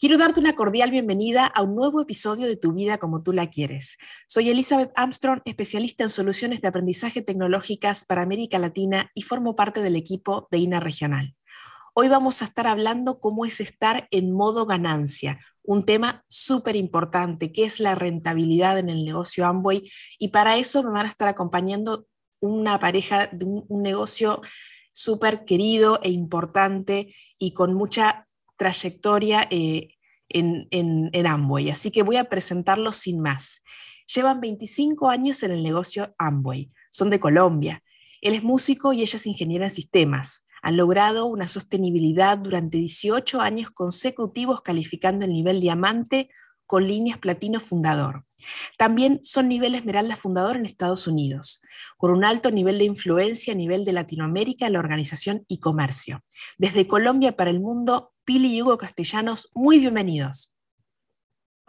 Quiero darte una cordial bienvenida a un nuevo episodio de Tu vida como tú la quieres. Soy Elizabeth Armstrong, especialista en soluciones de aprendizaje tecnológicas para América Latina y formo parte del equipo de INA Regional. Hoy vamos a estar hablando cómo es estar en modo ganancia, un tema súper importante, que es la rentabilidad en el negocio Amway. Y para eso me van a estar acompañando una pareja de un, negocio súper querido e importante y con mucha trayectoria eh, en, en, Amway, así que voy a presentarlos sin más. Llevan 25 años en el negocio Amway, son de Colombia. Él es músico y ella es en sistemas. Han logrado una sostenibilidad durante 18 años consecutivos calificando el nivel diamante con líneas platino fundador. También son nivel esmeralda fundador en Estados Unidos, con un alto nivel de influencia a nivel de Latinoamérica la organización y comercio. Desde Colombia para el mundo, Pili y Hugo Castellanos, muy bienvenidos.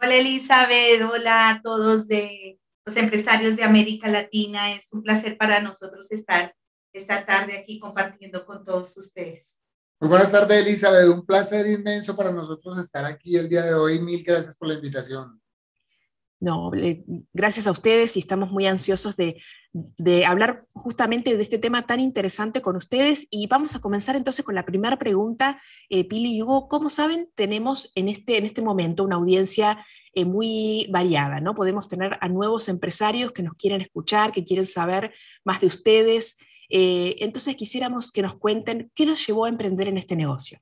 Hola Elizabeth, hola a todos de los empresarios de América Latina. Es un placer para nosotros estar esta tarde aquí compartiendo con todos ustedes. Muy buenas tardes, Elizabeth. Un placer inmenso para nosotros estar aquí el día de hoy. Mil gracias por la invitación. No, gracias a ustedes y estamos muy ansiosos de, de, hablar justamente de este tema tan interesante con ustedes. Y vamos a comenzar entonces con la primera pregunta. Eh, Pili y Hugo, como saben, tenemos en este, en este momento una audiencia eh, muy variada, ¿no? Podemos tener a nuevos empresarios que nos quieren escuchar, que quieren saber más de ustedes, eh, entonces quisiéramos que nos cuenten qué nos llevó a emprender en este negocio.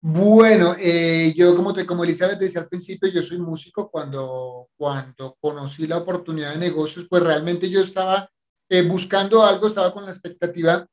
Bueno, eh, yo como, te, como Elizabeth decía al principio, yo soy músico. Cuando, cuando conocí la oportunidad de negocios, pues realmente yo estaba eh, buscando algo, estaba con la expectativa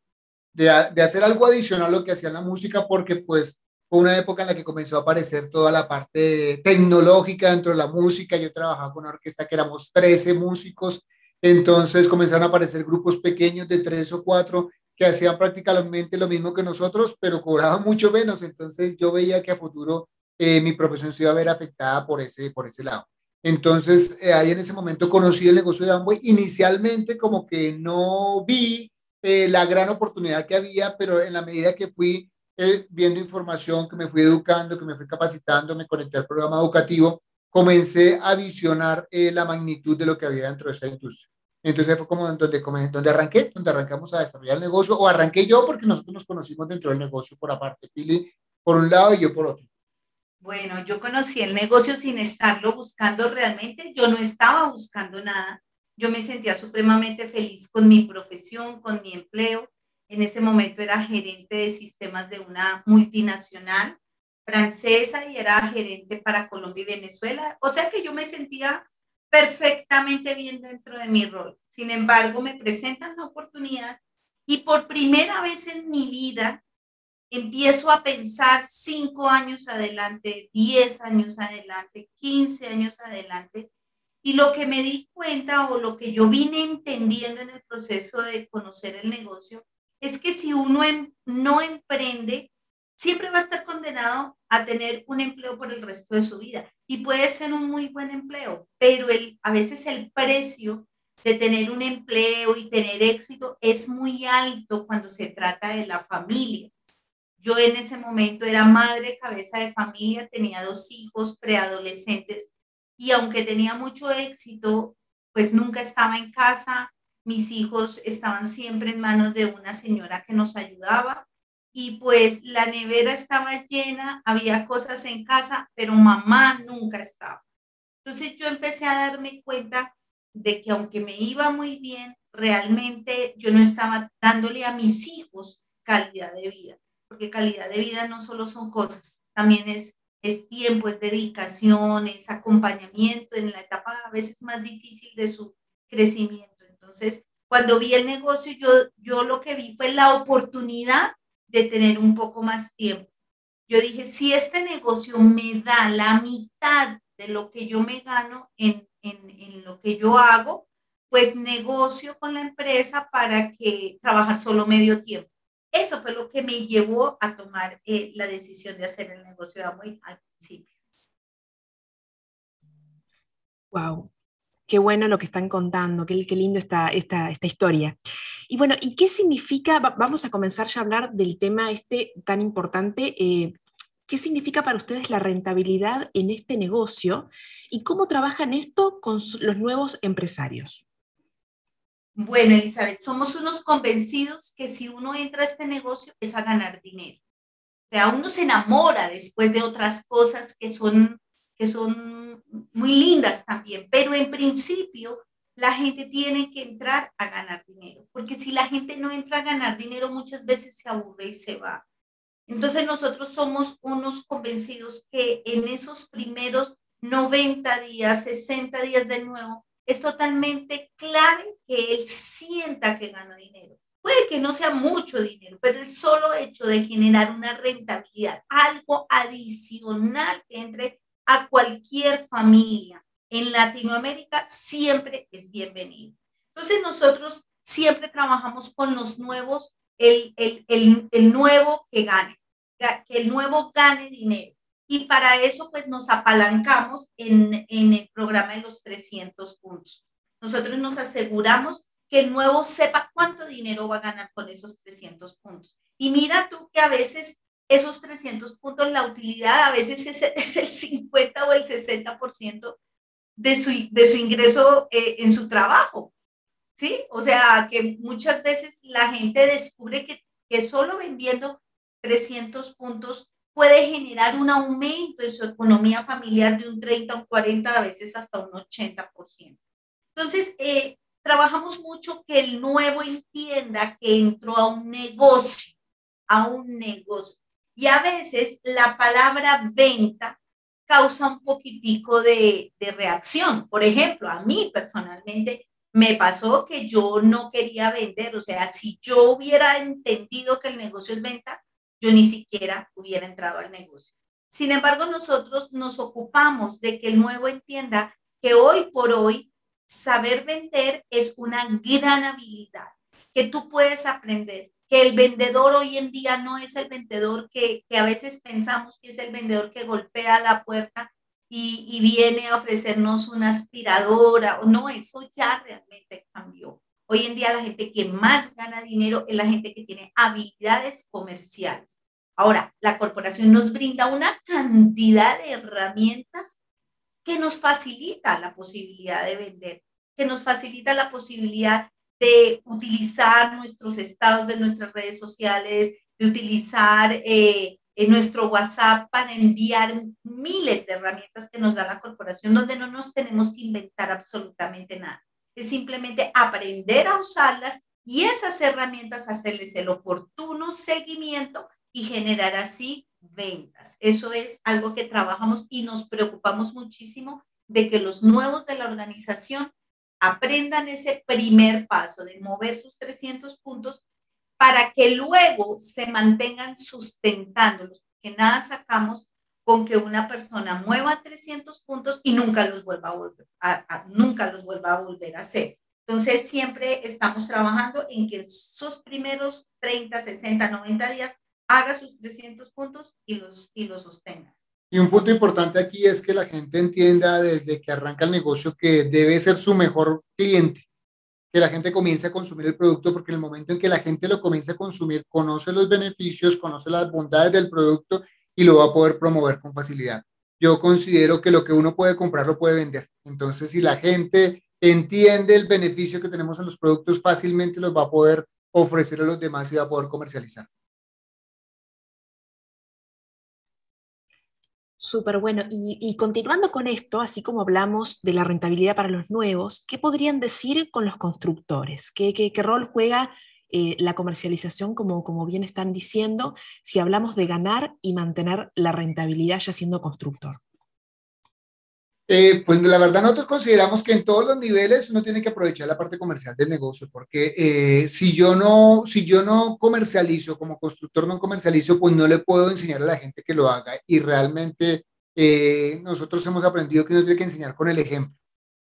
de, de, hacer algo adicional a lo que hacía la música, porque pues fue una época en la que comenzó a aparecer toda la parte tecnológica dentro de la música. Yo trabajaba con una orquesta que éramos 13 músicos entonces comenzaron a aparecer grupos pequeños de tres o cuatro que hacían prácticamente lo mismo que nosotros, pero cobraban mucho menos. Entonces yo veía que a futuro eh, mi profesión se iba a ver afectada por ese, por ese lado. Entonces eh, ahí en ese momento conocí el negocio de Amway. Inicialmente como que no vi eh, la gran oportunidad que había, pero en la medida que fui viendo información, que me fui educando, que me fui capacitando, me conecté al programa educativo, comencé a visionar eh, la magnitud de lo que había dentro de esta industria. Entonces fue como donde, donde arranqué, donde arrancamos a desarrollar el negocio, o arranqué yo porque nosotros nos conocimos dentro del negocio por aparte, Pili por un lado y yo por otro. Bueno, yo conocí el negocio sin estarlo buscando realmente, yo no estaba buscando nada, yo me sentía supremamente feliz con mi profesión, con mi empleo. En ese momento era gerente de sistemas de una multinacional francesa y era gerente para Colombia y Venezuela. O sea que yo me sentía perfectamente bien dentro de mi rol. Sin embargo, me presentan la oportunidad y por primera vez en mi vida empiezo a pensar cinco años adelante, diez años adelante, quince años adelante. Y lo que me di cuenta o lo que yo vine entendiendo en el proceso de conocer el negocio es que si uno em, no emprende, siempre va a estar condenado a tener un empleo por el resto de su vida. Y puede ser un muy buen empleo, pero el, a veces el precio de tener un empleo y tener éxito es muy alto cuando se trata de la familia. Yo en ese momento era madre, cabeza de familia, tenía dos hijos preadolescentes y aunque tenía mucho éxito, pues nunca estaba en casa. Mis hijos estaban siempre en manos de una señora que nos ayudaba y pues la nevera estaba llena, había cosas en casa, pero mamá nunca estaba. Entonces yo empecé a darme cuenta de que aunque me iba muy bien, realmente yo no estaba dándole a mis hijos calidad de vida, porque calidad de vida no solo son cosas, también es, es tiempo, es dedicación, es acompañamiento en la etapa a veces más difícil de su crecimiento. Entonces, cuando vi el negocio, yo, yo lo que vi fue la oportunidad de tener un poco más tiempo. Yo dije, si este negocio me da la mitad de lo que yo me gano en, en, en lo que yo hago, pues negocio con la empresa para que trabajar solo medio tiempo. Eso fue lo que me llevó a tomar eh, la decisión de hacer el negocio de Amway al principio. Wow, qué bueno lo que están contando, qué, qué lindo esta, esta, esta historia. Y bueno, ¿y qué significa? Vamos a comenzar ya a hablar del tema este tan importante. Eh, ¿Qué significa para ustedes la rentabilidad en este negocio y cómo trabajan esto con los nuevos empresarios? Bueno, Elizabeth, somos unos convencidos que si uno entra a este negocio es a ganar dinero. O sea, uno se enamora después de otras cosas que son, que son muy lindas también, pero en principio la gente tiene que entrar a ganar dinero, porque si la gente no entra a ganar dinero, muchas veces se aburre y se va. Entonces nosotros somos unos convencidos que en esos primeros 90 días, 60 días de nuevo, es totalmente clave que él sienta que gana dinero. Puede que no sea mucho dinero, pero el solo hecho de generar una rentabilidad, algo adicional que entre a cualquier familia en Latinoamérica, siempre es bienvenido. Entonces nosotros siempre trabajamos con los nuevos, el, el, el, el nuevo que gane, que el nuevo gane dinero. Y para eso, pues nos apalancamos en, en el programa de los 300 puntos. Nosotros nos aseguramos que el nuevo sepa cuánto dinero va a ganar con esos 300 puntos. Y mira tú que a veces esos 300 puntos, la utilidad a veces es, el 50 o el 60% de su, de su ingreso eh, en su trabajo. ¿Sí? O sea, que muchas veces la gente descubre que, que solo vendiendo 300 puntos puede generar un aumento en su economía familiar de un 30, un 40, a veces hasta un 80%. Entonces, eh, trabajamos mucho que el nuevo entienda que entró a un negocio, a un negocio. Y a veces la palabra venta causa un poquitico de, de reacción. Por ejemplo, a mí personalmente me pasó que yo no quería vender, o sea, si yo hubiera entendido que el negocio es venta, yo ni siquiera hubiera entrado al negocio. Sin embargo, nosotros nos ocupamos de que el nuevo entienda que hoy por hoy saber vender es una gran habilidad que tú puedes aprender, que el vendedor hoy en día no es el vendedor que, que a veces pensamos que es el vendedor que golpea la puerta y, y viene a ofrecernos una aspiradora. No, eso ya realmente cambió. Hoy en día la gente que más gana dinero es la gente que tiene habilidades comerciales. Ahora, la corporación nos brinda una cantidad de herramientas que nos facilita la posibilidad de vender, que nos facilita la posibilidad de utilizar nuestros estados de nuestras redes sociales, de utilizar eh, en nuestro WhatsApp para enviar miles de herramientas que nos da la corporación, donde no nos tenemos que inventar absolutamente nada es simplemente aprender a usarlas y esas herramientas hacerles el oportuno seguimiento y generar así ventas. Eso es algo que trabajamos y nos preocupamos muchísimo de que los nuevos de la organización aprendan ese primer paso de mover sus 300 puntos para que luego se mantengan sustentándolos, que nada sacamos con que una persona mueva 300 puntos y nunca los vuelva a volver a, nunca los vuelva a volver a hacer. Entonces, siempre estamos trabajando en que esos primeros 30, 60, 90 días haga sus 300 puntos y los, y los sostenga. Y un punto importante aquí es que la gente entienda desde que arranca el negocio que debe ser su mejor cliente, que la gente comience a consumir el producto, porque en el momento en que la gente lo comience a consumir, conoce los beneficios, conoce las bondades del producto y lo va a poder promover con facilidad. Yo considero que lo que uno puede comprar lo puede vender. Entonces, si la gente entiende el beneficio que tenemos en los productos, fácilmente los va a poder ofrecer a los demás y va a poder comercializar. Súper bueno. Y, continuando con esto, así como hablamos de la rentabilidad para los nuevos, ¿qué podrían decir con los constructores? ¿Qué, rol juega eh, la comercialización, como bien están diciendo, si hablamos de ganar y mantener la rentabilidad ya siendo constructor? Eh, pues la verdad nosotros consideramos que en todos los niveles uno tiene que aprovechar la parte comercial del negocio, porque eh, si, yo no, si yo no comercializo, como constructor no comercializo, pues no le puedo enseñar a la gente que lo haga. Y realmente nosotros hemos aprendido que uno tiene que enseñar con el ejemplo.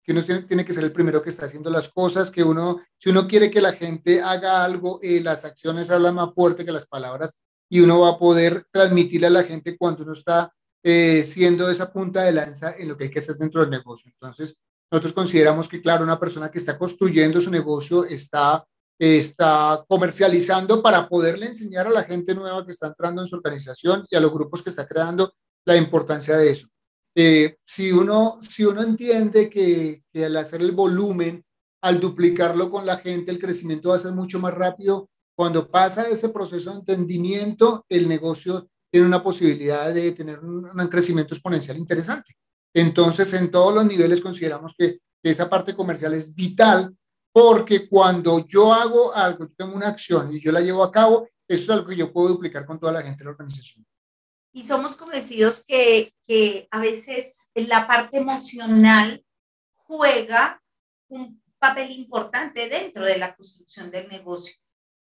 que uno tiene, que ser el primero que está haciendo las cosas, que uno, si uno quiere que la gente haga algo, eh, las acciones hablan más fuerte que las palabras y uno va a poder transmitirle a la gente cuando uno está eh, siendo esa punta de lanza en lo que hay que hacer dentro del negocio. Entonces, nosotros consideramos que, claro, una persona que está construyendo su negocio está, está comercializando para poderle enseñar a la gente nueva que está entrando en su organización y a los grupos que está creando la importancia de eso. Eh, si, uno, si uno entiende que, que, al hacer el volumen, al duplicarlo con la gente, el crecimiento va a ser mucho más rápido, cuando pasa ese proceso de entendimiento, el negocio tiene una posibilidad de tener un, un crecimiento exponencial interesante. Entonces, en todos los niveles consideramos que, esa parte comercial es vital porque cuando yo hago algo, yo tengo una acción y yo la llevo a cabo, eso es algo que yo puedo duplicar con toda la gente de la organización y somos convencidos que, que a veces la parte emocional juega un papel importante dentro de la construcción del negocio.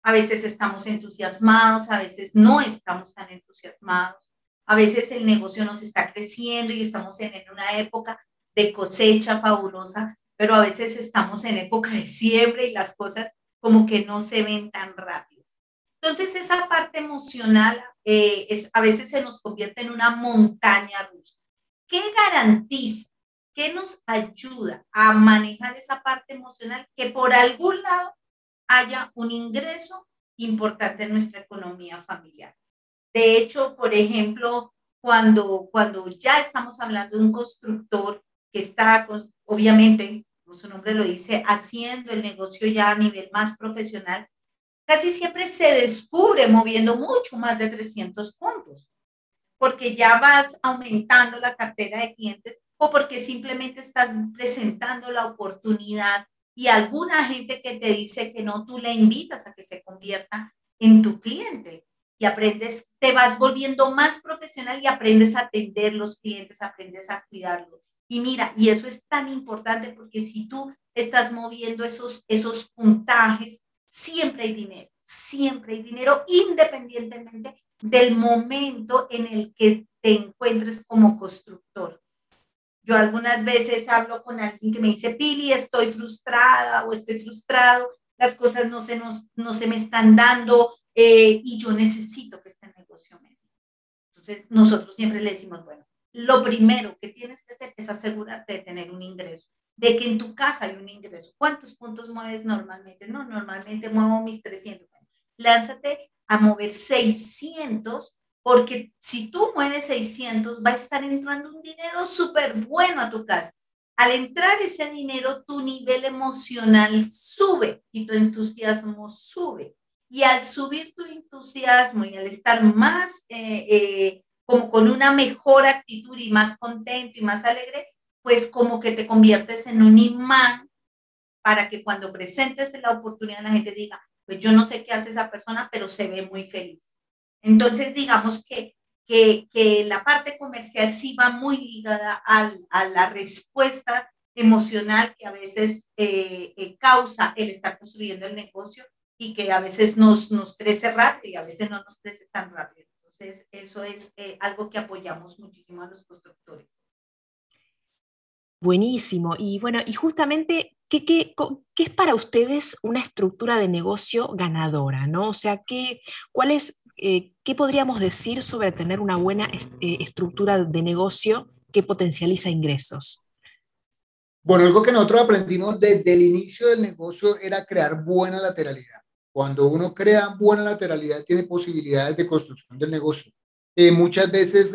A veces estamos entusiasmados, a veces no estamos tan entusiasmados, a veces el negocio nos está creciendo y estamos en, una época de cosecha fabulosa, pero a veces estamos en época de siembra y las cosas como que no se ven tan rápido. Entonces, esa parte emocional eh, es, a veces se nos convierte en una montaña rusa. ¿Qué garantiza? ¿Qué nos ayuda a manejar esa parte emocional? Que por algún lado haya un ingreso importante en nuestra economía familiar. De hecho, por ejemplo, cuando, cuando ya estamos hablando de un constructor que está, obviamente, como su nombre lo dice, haciendo el negocio ya a nivel más profesional, casi siempre se descubre moviendo mucho más de 300 puntos, porque ya vas aumentando la cartera de clientes o porque simplemente estás presentando la oportunidad y alguna gente que te dice que no, tú le invitas a que se convierta en tu cliente y aprendes, te vas volviendo más profesional y aprendes a atender los clientes, aprendes a cuidarlos. Y mira, y eso es tan importante porque si tú estás moviendo esos, esos puntajes, siempre hay dinero, siempre hay dinero independientemente del momento en el que te encuentres como constructor. Yo algunas veces hablo con alguien que me dice, Pili, estoy frustrada o estoy frustrado, las cosas no se, nos, no se me están dando eh, y yo necesito que este negocio me Entonces, nosotros siempre le decimos, bueno, lo primero que tienes que hacer es asegurarte de tener un ingreso de que en tu casa hay un ingreso. ¿Cuántos puntos mueves normalmente? No, normalmente muevo mis 300. Lánzate a mover 600, porque si tú mueves 600, va a estar entrando un dinero súper bueno a tu casa. Al entrar ese dinero, tu nivel emocional sube y tu entusiasmo sube. Y al subir tu entusiasmo y al estar más eh, eh, como con una mejor actitud y más contento y más alegre, pues como que te conviertes en un imán para que cuando presentes la oportunidad la gente diga, pues yo no sé qué hace esa persona, pero se ve muy feliz. Entonces, digamos que, que, que la parte comercial sí va muy ligada al, a la respuesta emocional que a veces eh, eh, causa el estar construyendo el negocio y que a veces nos, nos crece rápido y a veces no nos crece tan rápido. Entonces, eso es eh, algo que apoyamos muchísimo a los constructores. Buenísimo. Y bueno, y justamente, ¿qué, qué, qué es para ustedes una estructura de negocio ganadora? ¿no? O sea, ¿qué, cuál es, eh, ¿qué podríamos decir sobre tener una buena eh, estructura de negocio que potencializa ingresos? Bueno, algo que nosotros aprendimos desde el inicio del negocio era crear buena lateralidad. Cuando uno crea buena lateralidad, tiene posibilidades de construcción del negocio. Eh, muchas veces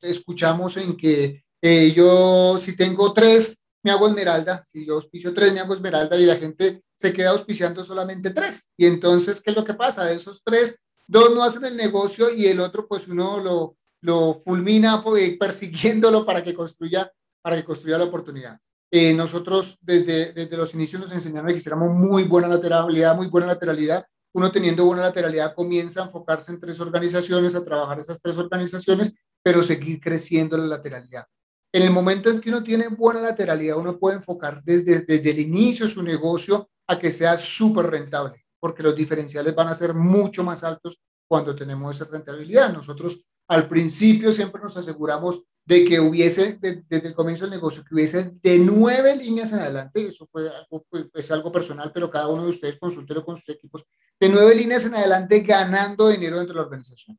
escuchamos en que eh, yo, si tengo tres, me hago esmeralda. Si yo auspicio tres, me hago esmeralda y la gente se queda auspiciando solamente tres. Y entonces, ¿qué es lo que pasa? De esos tres, dos no hacen el negocio y el otro, pues uno lo, lo fulmina pues, persiguiéndolo para que construya, para que construya la oportunidad. Eh, nosotros desde, desde los inicios nos enseñaron que hiciéramos muy buena lateralidad, muy buena lateralidad. Uno teniendo buena lateralidad comienza a enfocarse en tres organizaciones, a trabajar esas tres organizaciones, pero seguir creciendo la lateralidad. En el momento en que uno tiene buena lateralidad, uno puede enfocar desde, desde el inicio su negocio a que sea súper rentable, porque los diferenciales van a ser mucho más altos cuando tenemos esa rentabilidad. Nosotros al principio siempre nos aseguramos de que hubiese, desde el comienzo del negocio, que hubiese de nueve líneas en adelante, eso fue algo, pues, algo personal, pero cada uno de ustedes consúltelo con sus equipos, de nueve líneas en adelante ganando dinero dentro de la organización,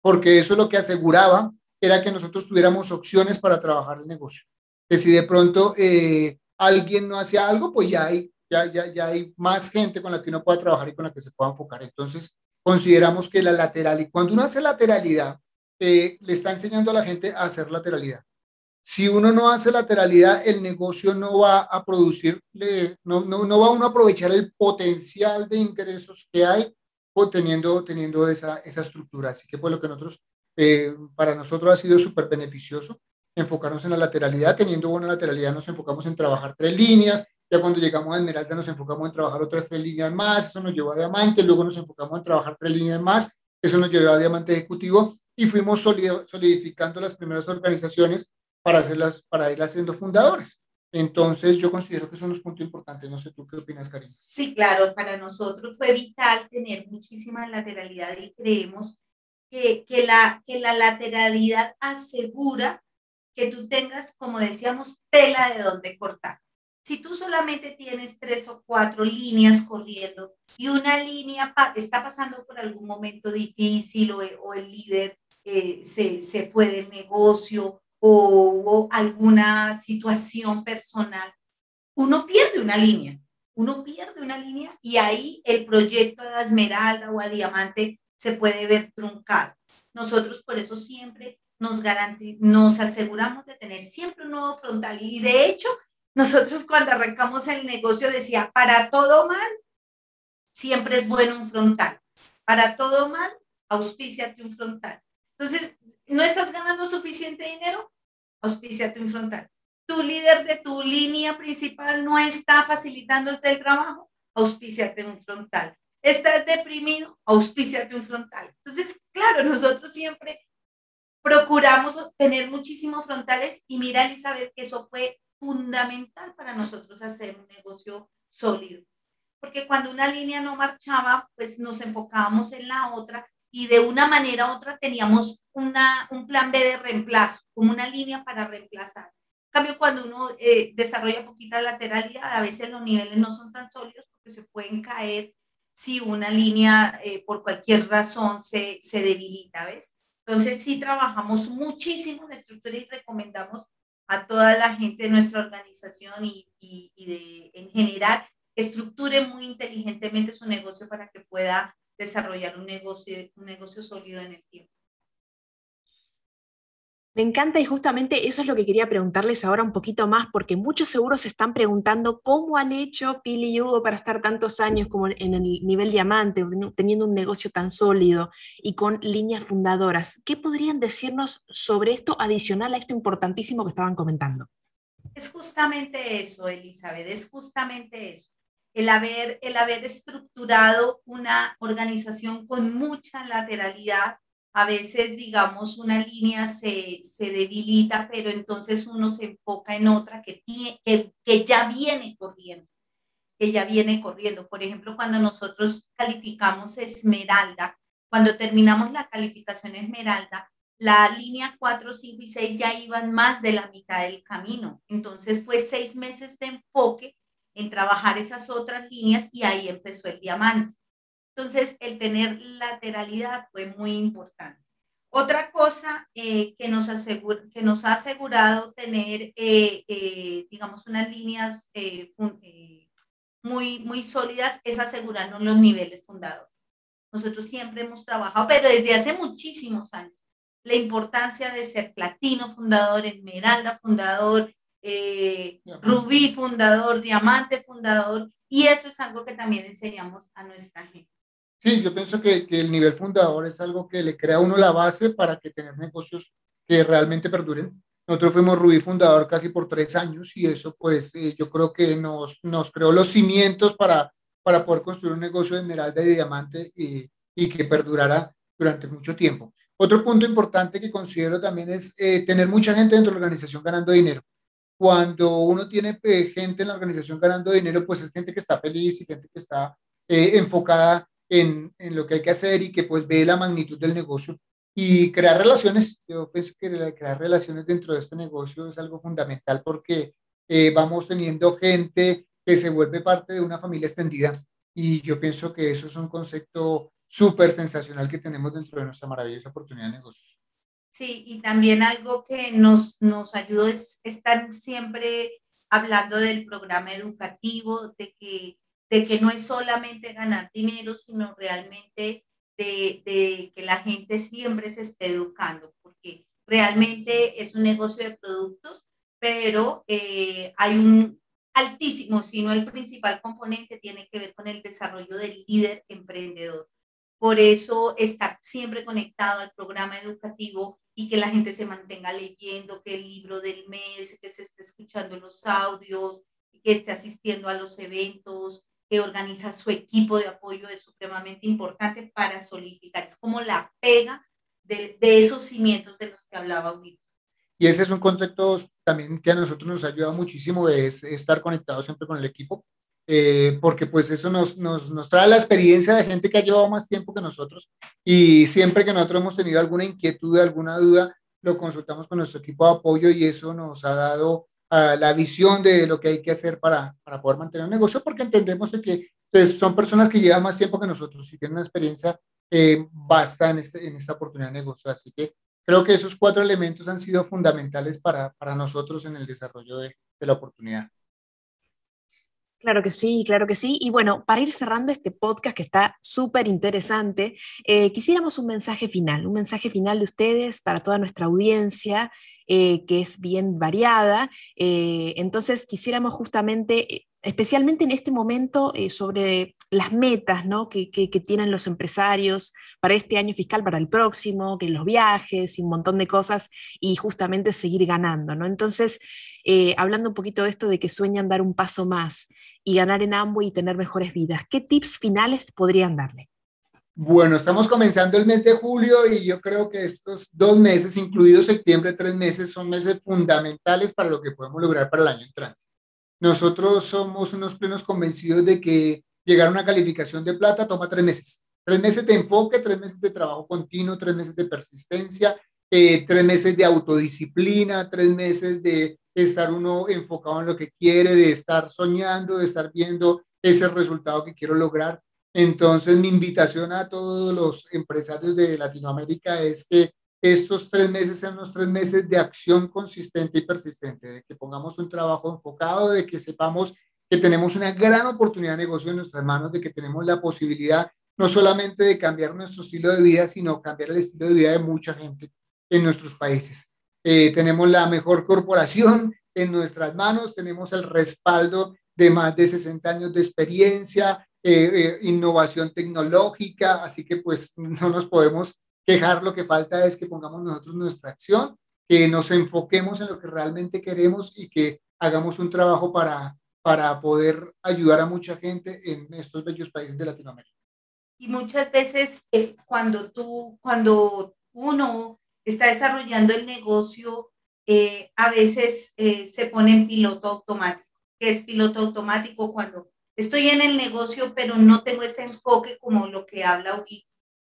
porque eso lo que aseguraba era que nosotros tuviéramos opciones para trabajar el negocio. Que si de pronto eh, alguien no hacía algo, pues ya hay, ya, ya, ya hay más gente con la que uno pueda trabajar y con la que se pueda enfocar. Entonces, consideramos que la lateral, y cuando uno hace lateralidad, eh, le está enseñando a la gente a hacer lateralidad. Si uno no hace lateralidad, el negocio no va a producir, no, no, no va uno a aprovechar el potencial de ingresos que hay teniendo, teniendo esa, esa estructura. Así que pues lo que nosotros, eh, para nosotros ha sido súper beneficioso enfocarnos en la lateralidad. Teniendo buena lateralidad nos enfocamos en trabajar tres líneas. Ya cuando llegamos a Esmeralda nos enfocamos en trabajar otras tres líneas más. Eso nos llevó a Diamante. Luego nos enfocamos en trabajar tres líneas más. Eso nos llevó a Diamante Ejecutivo y fuimos solidificando las primeras organizaciones para, hacerlas, para ir siendo fundadores. Entonces, yo considero que son los puntos importantes. No sé tú qué opinas, Karim. Sí, claro, para nosotros fue vital tener muchísima lateralidad y creemos que, que, la, que la lateralidad asegura que tú tengas, como decíamos, tela de donde cortar. Si tú solamente tienes tres o cuatro líneas corriendo y una línea está pasando por algún momento difícil o, o el líder eh, se, se, fue del negocio o hubo alguna situación personal, uno pierde una línea, uno pierde una línea y ahí el proyecto de Esmeralda o a Diamante se puede ver truncado. Nosotros por eso siempre nos, nos aseguramos de tener siempre un nuevo frontal y de hecho nosotros cuando arrancamos el negocio decía, para todo mal, siempre es bueno un frontal. Para todo mal, auspíciate un frontal. Entonces, ¿no estás ganando suficiente dinero? Auspíciate un frontal. Tu líder de tu línea principal no está facilitándote el trabajo, auspíciate un frontal. Estás deprimido, auspíciate un frontal. Entonces, claro, nosotros siempre procuramos tener muchísimos frontales y mira, Elizabeth, que eso fue fundamental para nosotros hacer un negocio sólido. Porque cuando una línea no marchaba, pues nos enfocábamos en la otra y de una manera u otra teníamos una, un plan B de reemplazo, como una línea para reemplazar. En cambio, cuando uno eh, desarrolla poquita lateralidad, a veces los niveles no son tan sólidos porque se pueden caer si una línea eh, por cualquier razón se, se debilita, ¿ves? Entonces sí trabajamos muchísimo en estructura y recomendamos a toda la gente de nuestra organización y, y, y de, en general estructure muy inteligentemente su negocio para que pueda desarrollar un negocio, un negocio sólido en el tiempo. Me encanta y justamente eso es lo que quería preguntarles ahora un poquito más, porque muchos seguros se están preguntando cómo han hecho Pili y Hugo para estar tantos años como en el nivel diamante, teniendo un negocio tan sólido y con líneas fundadoras. ¿Qué podrían decirnos sobre esto adicional a esto importantísimo que estaban comentando? Es justamente eso, Elizabeth, es justamente eso el haber, el haber estructurado una organización con mucha lateralidad. A veces, digamos, una línea se, se debilita, pero entonces uno se enfoca en otra que, tiene, que, que ya viene corriendo, que ya viene corriendo. Por ejemplo, cuando nosotros calificamos Esmeralda, cuando terminamos la calificación Esmeralda, la línea 4, 5 y 6 ya iban más de la mitad del camino. Entonces fue seis meses de enfoque en trabajar esas otras líneas y ahí empezó el diamante. Entonces, el tener lateralidad fue muy importante. Otra cosa eh, que, nos que nos ha asegurado tener, eh, eh, digamos, unas líneas muy, muy sólidas es asegurarnos los niveles fundadores. Nosotros siempre hemos trabajado, pero desde hace muchísimos años, la importancia de ser platino fundador, esmeralda fundador, Rubí fundador, Diamante fundador, y eso es algo que también enseñamos a nuestra gente. Sí, yo pienso que, que, el nivel fundador es algo que le crea a uno la base para que tener negocios que realmente perduren. Nosotros fuimos Rubí fundador casi por tres años y eso pues eh, yo creo que nos, nos creó los cimientos para, para poder construir un negocio de esmeralda y de diamante y, y que perdurara durante mucho tiempo. Otro punto importante que considero también es eh, tener mucha gente dentro de la organización ganando dinero cuando uno tiene eh, gente en la organización ganando dinero, pues es gente que está feliz y gente que está eh, enfocada en, en, lo que hay que hacer y que pues ve la magnitud del negocio. y crear relaciones. Yo pienso que crear relaciones dentro de este negocio es algo fundamental porque eh, vamos teniendo gente que se vuelve parte de una familia extendida y yo pienso que eso es un concepto súper sensacional que tenemos dentro de nuestra maravillosa oportunidad de negocios. Sí, y también algo que nos, nos ayudó es estar siempre hablando del programa educativo, de que, de que no es solamente ganar dinero, sino realmente de, de, que la gente siempre se esté educando, porque realmente es un negocio de productos, pero eh, hay un altísimo, si no el principal componente, tiene que ver con el desarrollo del líder emprendedor. Por eso estar siempre conectado al programa educativo y que la gente se mantenga leyendo, que el libro del mes, que se esté escuchando los audios, que esté asistiendo a los eventos, que organiza su equipo de apoyo es supremamente importante para solidificar. Es como la pega de, de esos cimientos de los que hablaba Will. Y ese es un concepto también que a nosotros nos ayuda muchísimo, es estar conectado siempre con el equipo, eh, porque pues eso nos, nos, nos, trae la experiencia de gente que ha llevado más tiempo que nosotros y siempre que nosotros hemos tenido alguna inquietud, alguna duda, lo consultamos con nuestro equipo de apoyo y eso nos ha dado uh, la visión de lo que hay que hacer para, para poder mantener un negocio, porque entendemos de que pues, son personas que llevan más tiempo que nosotros y tienen una experiencia eh, basta en, este, en esta oportunidad de negocio. Así que creo que esos cuatro elementos han sido fundamentales para, para nosotros en el desarrollo de, de la oportunidad. Claro que sí, claro que sí. Y bueno, para ir cerrando este podcast que está súper interesante, eh, quisiéramos un mensaje final, un mensaje final de ustedes para toda nuestra audiencia, eh, que es bien variada. Eh, entonces, quisiéramos justamente, especialmente en este momento, sobre las metas ¿no? que, que, tienen los empresarios para este año fiscal, para el próximo, que los viajes y un montón de cosas, y justamente seguir ganando. ¿no? Entonces, eh, hablando un poquito de esto de que sueñan dar un paso más y ganar en ambos y tener mejores vidas. ¿Qué tips finales podrían darle? Bueno, estamos comenzando el mes de julio y yo creo que estos dos meses, incluidos septiembre, tres meses, son meses fundamentales para lo que podemos lograr para el año entrante. Nosotros somos unos plenos convencidos de que llegar a una calificación de plata toma tres meses. Tres meses de enfoque, tres meses de trabajo continuo, tres meses de persistencia, eh, tres meses de autodisciplina, tres meses de estar uno enfocado en lo que quiere, de estar soñando, de estar viendo ese resultado que quiero lograr. Entonces, mi invitación a todos los empresarios de Latinoamérica es que estos tres meses sean los tres meses de acción consistente y persistente, de que pongamos un trabajo enfocado, de que sepamos que tenemos una gran oportunidad de negocio en nuestras manos, de que tenemos la posibilidad no solamente de cambiar nuestro estilo de vida, sino cambiar el estilo de vida de mucha gente en nuestros países. Eh, tenemos la mejor corporación en nuestras manos, tenemos el respaldo de más de 60 años de experiencia, eh, eh, innovación tecnológica, así que pues no nos podemos quejar, lo que falta es que pongamos nosotros nuestra acción, que nos enfoquemos en lo que realmente queremos y que hagamos un trabajo para, para poder ayudar a mucha gente en estos bellos países de Latinoamérica. Y muchas veces cuando tú, cuando uno está desarrollando el negocio, eh, a veces eh, se pone en piloto automático. ¿Qué es piloto automático? Cuando estoy en el negocio, pero no tengo ese enfoque como lo que habla Ugi,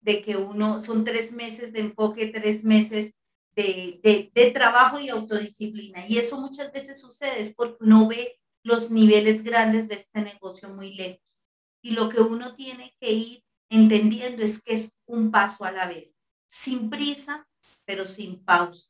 de que uno, son tres meses de enfoque, tres meses de, de, de trabajo y autodisciplina. Y eso muchas veces sucede, es porque uno ve los niveles grandes de este negocio muy lejos. Y lo que uno tiene que ir entendiendo es que es un paso a la vez, sin prisa, pero sin pausa.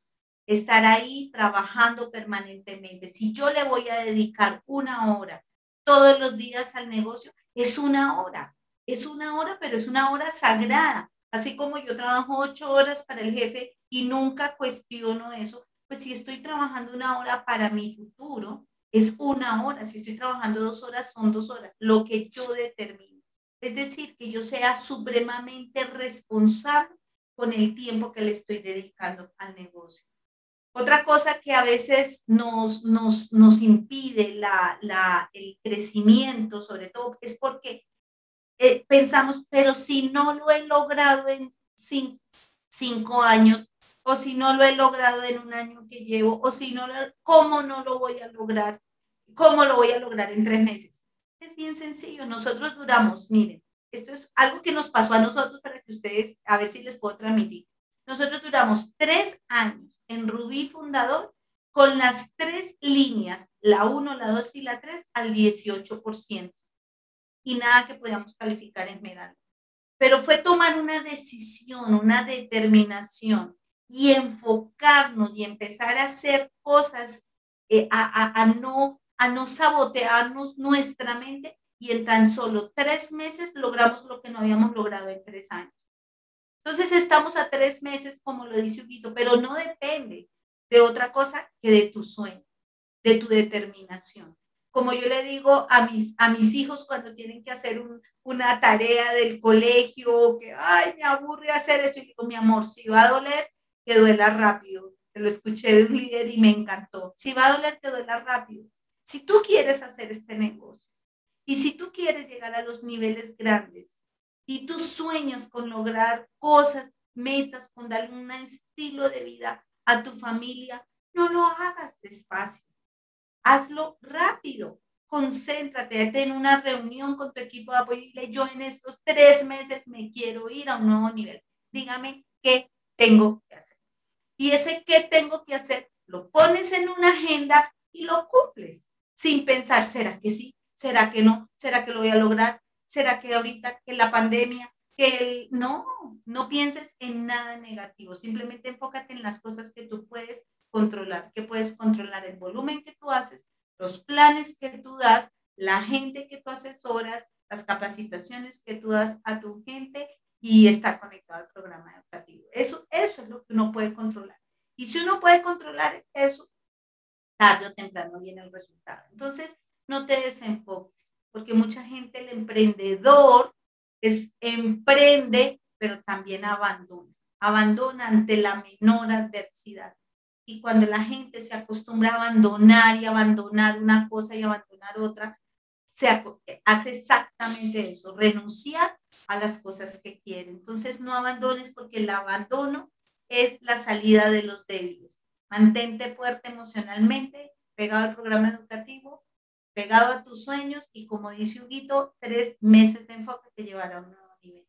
Estar ahí trabajando permanentemente. Si yo le voy a dedicar una hora todos los días al negocio, es una hora. Es una hora, pero es una hora sagrada. Así como yo trabajo ocho horas para el jefe y nunca cuestiono eso, pues si estoy trabajando una hora para mi futuro, es una hora. Si estoy trabajando dos horas, son dos horas. Lo que yo determino. Es decir, que yo sea supremamente responsable con el tiempo que le estoy dedicando al negocio. Otra cosa que a veces nos, nos, nos impide la, la, el crecimiento, sobre todo, es porque eh, pensamos, pero si no lo he logrado en cinco, cinco, años, o si no lo he logrado en un año que llevo, o si no, ¿cómo no lo voy a lograr? ¿Cómo lo voy a lograr en tres meses? Es bien sencillo, nosotros duramos, miren, esto es algo que nos pasó a nosotros para que ustedes, a ver si les puedo transmitir. Nosotros duramos tres años en Rubí Fundador con las tres líneas, la 1, la 2 y la 3, al 18%. Y nada que podíamos calificar Esmeralda. Pero fue tomar una decisión, una determinación y enfocarnos y empezar a hacer cosas, eh, a, a, no, a no sabotearnos nuestra mente y en tan solo tres meses logramos lo que no habíamos logrado en tres años. Entonces estamos a tres meses, como lo dice Huguito, pero no depende de otra cosa que de tu sueño, de tu determinación. Como yo le digo a mis, a mis hijos cuando tienen que hacer una tarea del colegio, que, ay, me aburre hacer esto, y digo, mi amor, si va a doler, que duela rápido. Te lo escuché de un líder y me encantó. Si va a doler, que duela rápido. Si tú quieres hacer este negocio y si tú quieres llegar a los niveles grandes, y tú sueñas con lograr cosas, metas, con darle un estilo de vida a tu familia, no lo hagas despacio. Hazlo rápido. Concéntrate, en una reunión con tu equipo de apoyo y yo en estos tres meses me quiero ir a un nuevo nivel. Dígame qué tengo que hacer. Y ese qué tengo que hacer lo pones en una agenda y lo cumples sin pensar, ¿será que sí? ¿Será que no? ¿Será que lo voy a lograr? ¿Será que ahorita que la pandemia, que no, no pienses en nada negativo, simplemente enfócate en las cosas que tú puedes controlar, que puedes controlar el volumen que tú haces, los planes que tú das, la gente que tú asesoras, las capacitaciones que tú das a tu gente y estar conectado al programa educativo. Eso, eso es lo que uno puede controlar. Y si uno puede controlar eso, tarde o temprano viene el resultado. Entonces, no te desenfoques porque mucha gente, el emprendedor, es, emprende, pero también abandona, abandona ante la menor adversidad. Y cuando la gente se acostumbra a abandonar y abandonar una cosa y abandonar otra, se hace exactamente eso, renunciar a las cosas que quiere. Entonces no abandones porque el abandono es la salida de los débiles. Mantente fuerte emocionalmente, pegado al programa educativo, pegado a tus sueños y como dice Huguito, tres meses de enfoque te llevará a un nuevo nivel.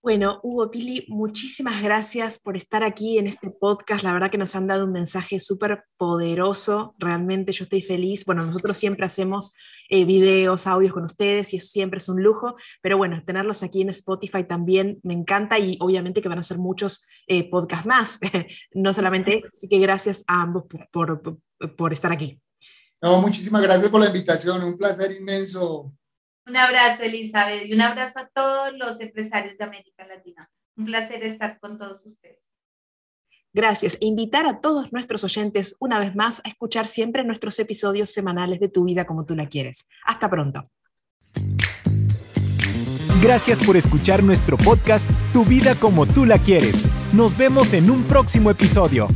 Bueno, Hugo Pili, muchísimas gracias por estar aquí en este podcast. La verdad que nos han dado un mensaje súper poderoso. Realmente yo estoy feliz. Bueno, nosotros siempre hacemos eh, videos, audios con ustedes y eso siempre es un lujo. Pero bueno, tenerlos aquí en Spotify también me encanta y obviamente que van a ser muchos eh, podcasts más. no solamente, así que gracias a ambos por, por, por estar aquí. No, muchísimas gracias por la invitación, un placer inmenso. Un abrazo, Elizabeth, y un abrazo a todos los empresarios de América Latina. Un placer estar con todos ustedes. Gracias. E invitar a todos nuestros oyentes una vez más a escuchar siempre nuestros episodios semanales de Tu vida como tú la quieres. Hasta pronto. Gracias por escuchar nuestro podcast Tu vida como tú la quieres. Nos vemos en un próximo episodio.